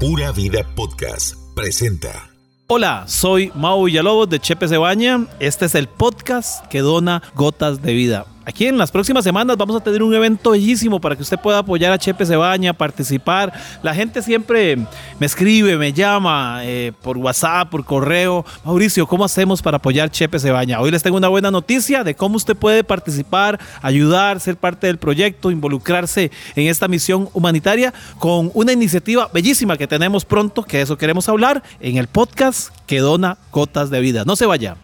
Pura Vida Podcast presenta. Hola, soy Mau Villalobos de Chepe Cebaña. Este es el podcast que dona gotas de vida. Aquí en las próximas semanas vamos a tener un evento bellísimo para que usted pueda apoyar a Chepe Cebaña, participar. La gente siempre me escribe, me llama eh, por WhatsApp, por correo. Mauricio, ¿cómo hacemos para apoyar Chepe Cebaña? Hoy les tengo una buena noticia de cómo usted puede participar, ayudar, ser parte del proyecto, involucrarse en esta misión humanitaria con una iniciativa bellísima que tenemos pronto, que de eso queremos hablar en el podcast que dona gotas de vida. No se vaya.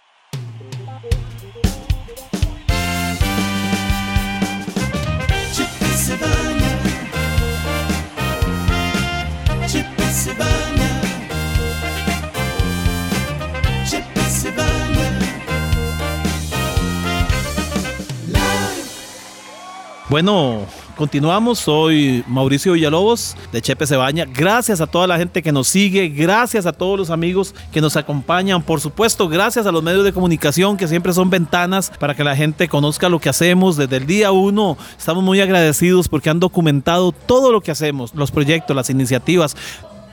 Bueno, continuamos. Soy Mauricio Villalobos de Chepe Cebaña. Gracias a toda la gente que nos sigue, gracias a todos los amigos que nos acompañan. Por supuesto, gracias a los medios de comunicación que siempre son ventanas para que la gente conozca lo que hacemos. Desde el día uno estamos muy agradecidos porque han documentado todo lo que hacemos, los proyectos, las iniciativas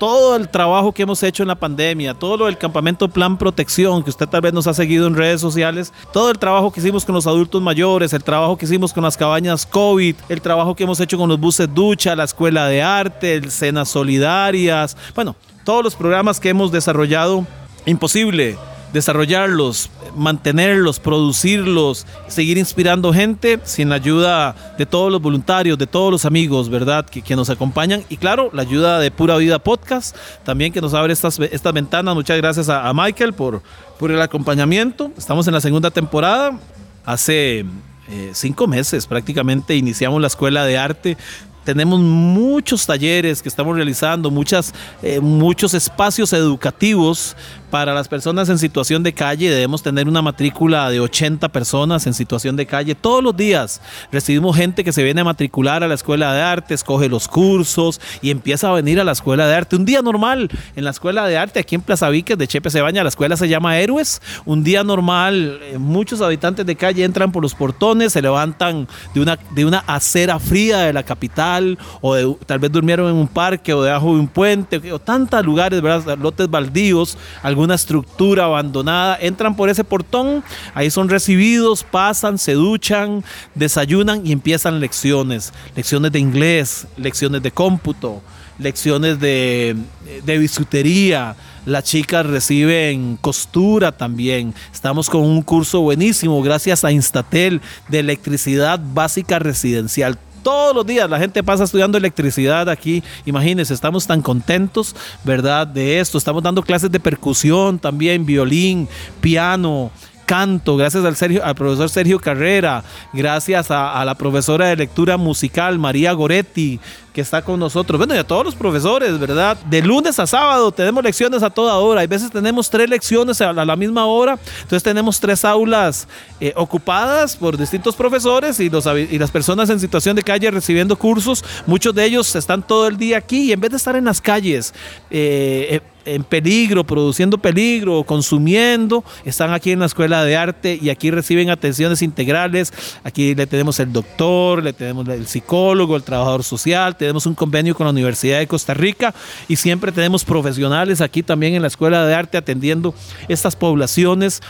todo el trabajo que hemos hecho en la pandemia, todo lo del campamento Plan Protección, que usted tal vez nos ha seguido en redes sociales, todo el trabajo que hicimos con los adultos mayores, el trabajo que hicimos con las cabañas COVID, el trabajo que hemos hecho con los buses ducha, la escuela de arte, el cenas solidarias, bueno, todos los programas que hemos desarrollado, imposible desarrollarlos, mantenerlos, producirlos, seguir inspirando gente sin la ayuda de todos los voluntarios, de todos los amigos, ¿verdad? Que, que nos acompañan. Y claro, la ayuda de Pura Vida Podcast, también que nos abre estas, estas ventanas. Muchas gracias a, Michael por, por el acompañamiento. Estamos en la segunda temporada. Hace eh, cinco meses prácticamente iniciamos la escuela de arte tenemos muchos talleres que estamos realizando, muchas, eh, muchos espacios educativos para las personas en situación de calle debemos tener una matrícula de 80 personas en situación de calle. Todos los días recibimos gente que se viene a matricular a la escuela de arte, escoge los cursos y empieza a venir a la escuela de arte. Un día normal en la escuela de arte aquí en Plaza Víquez de Chepe Cebaña, la escuela se llama Héroes. Un día normal, eh, muchos habitantes de calle entran por los portones, se levantan de una, de una acera fría de la capital o tal vez durmieron en un parque o debajo de un puente o tantos lugares, ¿verdad? lotes baldíos, algunos una estructura abandonada, entran por ese portón, ahí son recibidos, pasan, se duchan, desayunan y empiezan lecciones, lecciones de inglés, lecciones de cómputo, lecciones de, de bisutería, las chicas reciben costura también. Estamos con un curso buenísimo gracias a Instatel de electricidad básica residencial todos los días la gente pasa estudiando electricidad aquí. Imagínense, estamos tan contentos, ¿verdad? De esto. Estamos dando clases de percusión también, violín, piano canto, gracias al, profesor Sergio Carrera, gracias a, la profesora de lectura musical María Goretti, que está con nosotros. Bueno, y a todos los profesores, ¿verdad? De lunes a sábado tenemos lecciones a toda hora. Hay veces tenemos tres lecciones a la, misma hora. Entonces tenemos tres aulas eh, ocupadas por distintos profesores y, y las personas en situación de calle recibiendo cursos. Muchos de ellos están todo el día aquí y en vez de estar en las calles, eh, eh en peligro, produciendo peligro, consumiendo, están aquí en la Escuela de Arte y aquí reciben atenciones integrales. Aquí le tenemos el doctor, le tenemos el psicólogo, el trabajador social, tenemos un convenio con la Universidad de Costa Rica y siempre tenemos profesionales aquí también en la Escuela de Arte atendiendo estas poblaciones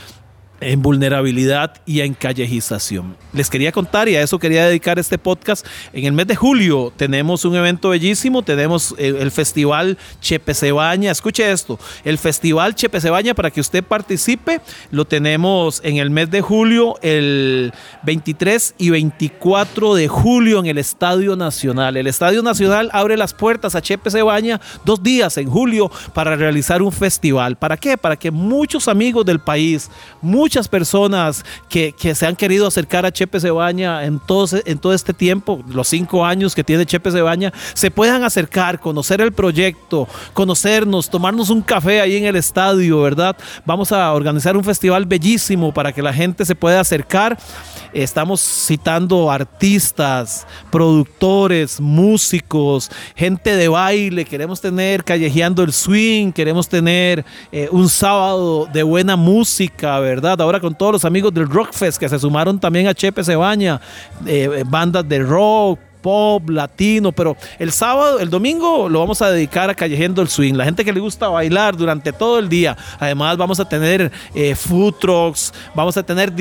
en vulnerabilidad y en callejización. Les quería contar y a eso quería dedicar este podcast. En el mes de julio tenemos un evento bellísimo, tenemos el Festival Chepe Cebaña. Escuche esto, el Festival Chepe Cebaña para que usted participe, lo tenemos en el mes de julio, el 23 y 24 de julio en el Estadio Nacional. El Estadio Nacional abre las puertas a Chepe Cebaña dos días en julio para realizar un festival. ¿Para qué? Para que muchos amigos del país, muchos muchas personas que, se han querido acercar a Chepe Cebaña en todo, en todo este tiempo, los cinco años que tiene Chepe Cebaña, se puedan acercar, conocer el proyecto, conocernos, tomarnos un café ahí en el estadio, ¿verdad? Vamos a organizar un festival bellísimo para que la gente se pueda acercar. Estamos citando artistas, productores, músicos, gente de baile. Queremos tener callejeando el swing, queremos tener eh, un sábado de buena música, ¿verdad? Ahora con todos los amigos del Rockfest que se sumaron también a Chepe Cebaña, eh, bandas de rock, pop, latino, pero el sábado, el domingo lo vamos a dedicar a Callejendo el Swing. La gente que le gusta bailar durante todo el día. Además vamos a tener eh, food trucks, vamos a tener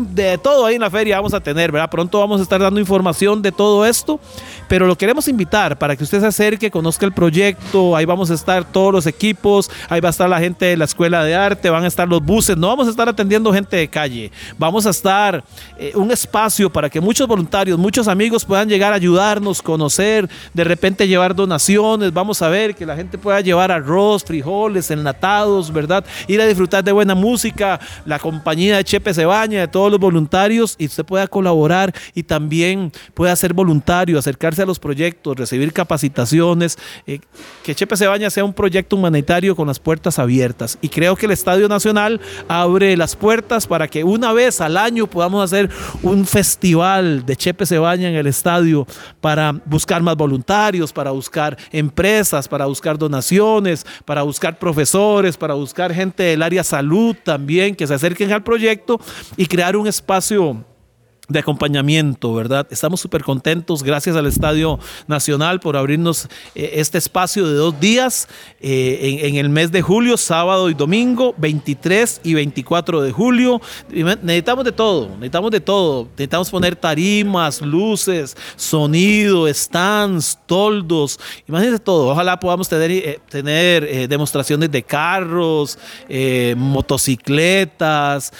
de todo ahí en la feria vamos a tener, ¿verdad? Pronto vamos a estar dando información de todo esto, pero lo queremos invitar para que usted se acerque, conozca el proyecto, ahí vamos a estar todos los equipos, ahí va a estar la gente de la escuela de arte, van a estar los buses, no vamos a estar atendiendo gente de calle, vamos a estar eh, un espacio para que muchos voluntarios, muchos amigos puedan llegar a ayudarnos, conocer, de repente llevar donaciones, vamos a ver que la gente pueda llevar arroz, frijoles, enlatados, ¿verdad? Ir a disfrutar de buena música, la compañía de Chepe se baña, de todo los voluntarios y usted pueda colaborar y también pueda ser voluntario, acercarse a los proyectos, recibir capacitaciones, eh, que Chepe Cebaña sea un proyecto humanitario con las puertas abiertas. Y creo que el Estadio Nacional abre las puertas para que una vez al año podamos hacer un festival de Chepe Cebaña en el estadio para buscar más voluntarios, para buscar empresas, para buscar donaciones, para buscar profesores, para buscar gente del área salud también que se acerquen al proyecto y crear un espacio de acompañamiento, ¿verdad? Estamos súper contentos, gracias al Estadio Nacional por abrirnos eh, este espacio de dos días eh, en, el mes de julio, sábado y domingo, 23 y 24 de julio. Necesitamos de todo, necesitamos de todo. Necesitamos poner tarimas, luces, sonido, stands, toldos, imagínense todo. Ojalá podamos tener, eh, tener demostraciones de carros, motocicletas,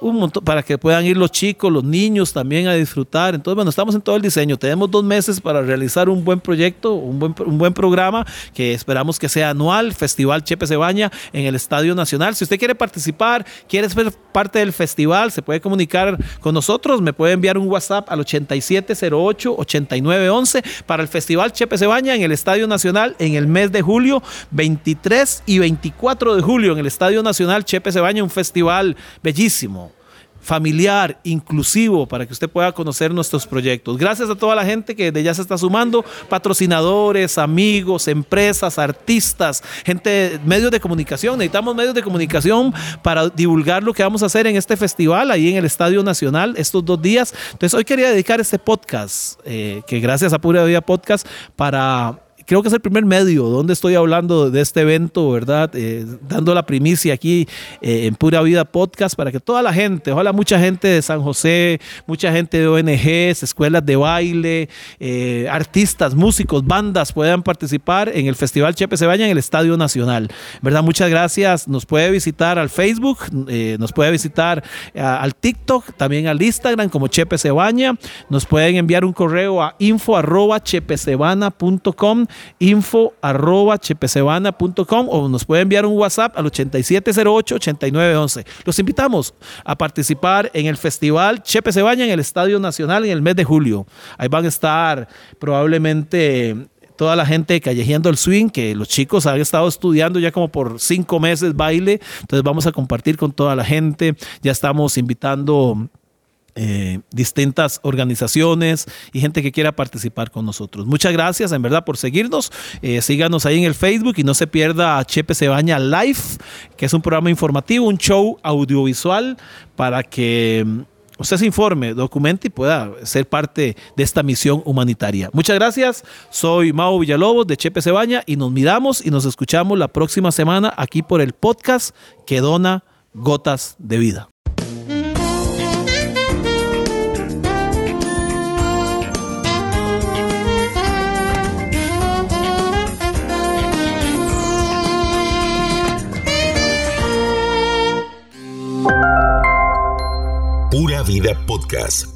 un montón, para que puedan ir los chicos, los niños también a disfrutar. Entonces, bueno, estamos en todo el diseño. Tenemos dos meses para realizar un buen proyecto, un buen, un buen programa que esperamos que sea anual, Festival Chepe Cebaña en el Estadio Nacional. Si usted quiere participar, quiere ser parte del festival, se puede comunicar con nosotros. Me puede enviar un WhatsApp al 8708-8911 para el Festival Chepe Cebaña en el Estadio Nacional en el mes de julio, 23 y 24 de julio en el Estadio Nacional Chepe Cebaña, un festival bellísimo familiar, inclusivo, para que usted pueda conocer nuestros proyectos. Gracias a toda la gente que de ya se está sumando, patrocinadores, amigos, empresas, artistas, gente, medios de comunicación. Necesitamos medios de comunicación para divulgar lo que vamos a hacer en este festival, ahí en el Estadio Nacional, estos dos días. Entonces, hoy quería dedicar este podcast, eh, que gracias a Pura Vida Podcast, para creo que es el primer medio donde estoy hablando de este evento, ¿verdad? Eh, dando la primicia aquí eh, en Pura Vida Podcast para que toda la gente, ojalá mucha gente de San José, mucha gente de ONGs, escuelas de baile, eh, artistas, músicos, bandas puedan participar en el Festival Chepe se en el Estadio Nacional, ¿verdad? Muchas gracias. Nos puede visitar al Facebook, nos puede visitar al TikTok, también al Instagram como Chepe Cebaña. Nos pueden enviar un correo a info arroba info arroba chepesebana.com o nos puede enviar un WhatsApp al 8708-8911. Los invitamos a participar en el festival Chepe en el Estadio Nacional en el mes de julio. Ahí van a estar probablemente toda la gente callejeando el swing, que los chicos han estado estudiando ya como por cinco meses baile, entonces vamos a compartir con toda la gente, ya estamos invitando eh, distintas organizaciones y gente que quiera participar con nosotros. Muchas gracias en verdad por seguirnos. Eh, síganos ahí en el Facebook y no se pierda Chepe Se Baña Live, que es un programa informativo, un show audiovisual para que mm, usted se informe, documente y pueda ser parte de esta misión humanitaria. Muchas gracias. Soy Mau Villalobos de Chepe Cebaña y nos miramos y nos escuchamos la próxima semana aquí por el podcast que dona gotas de Vida Podcast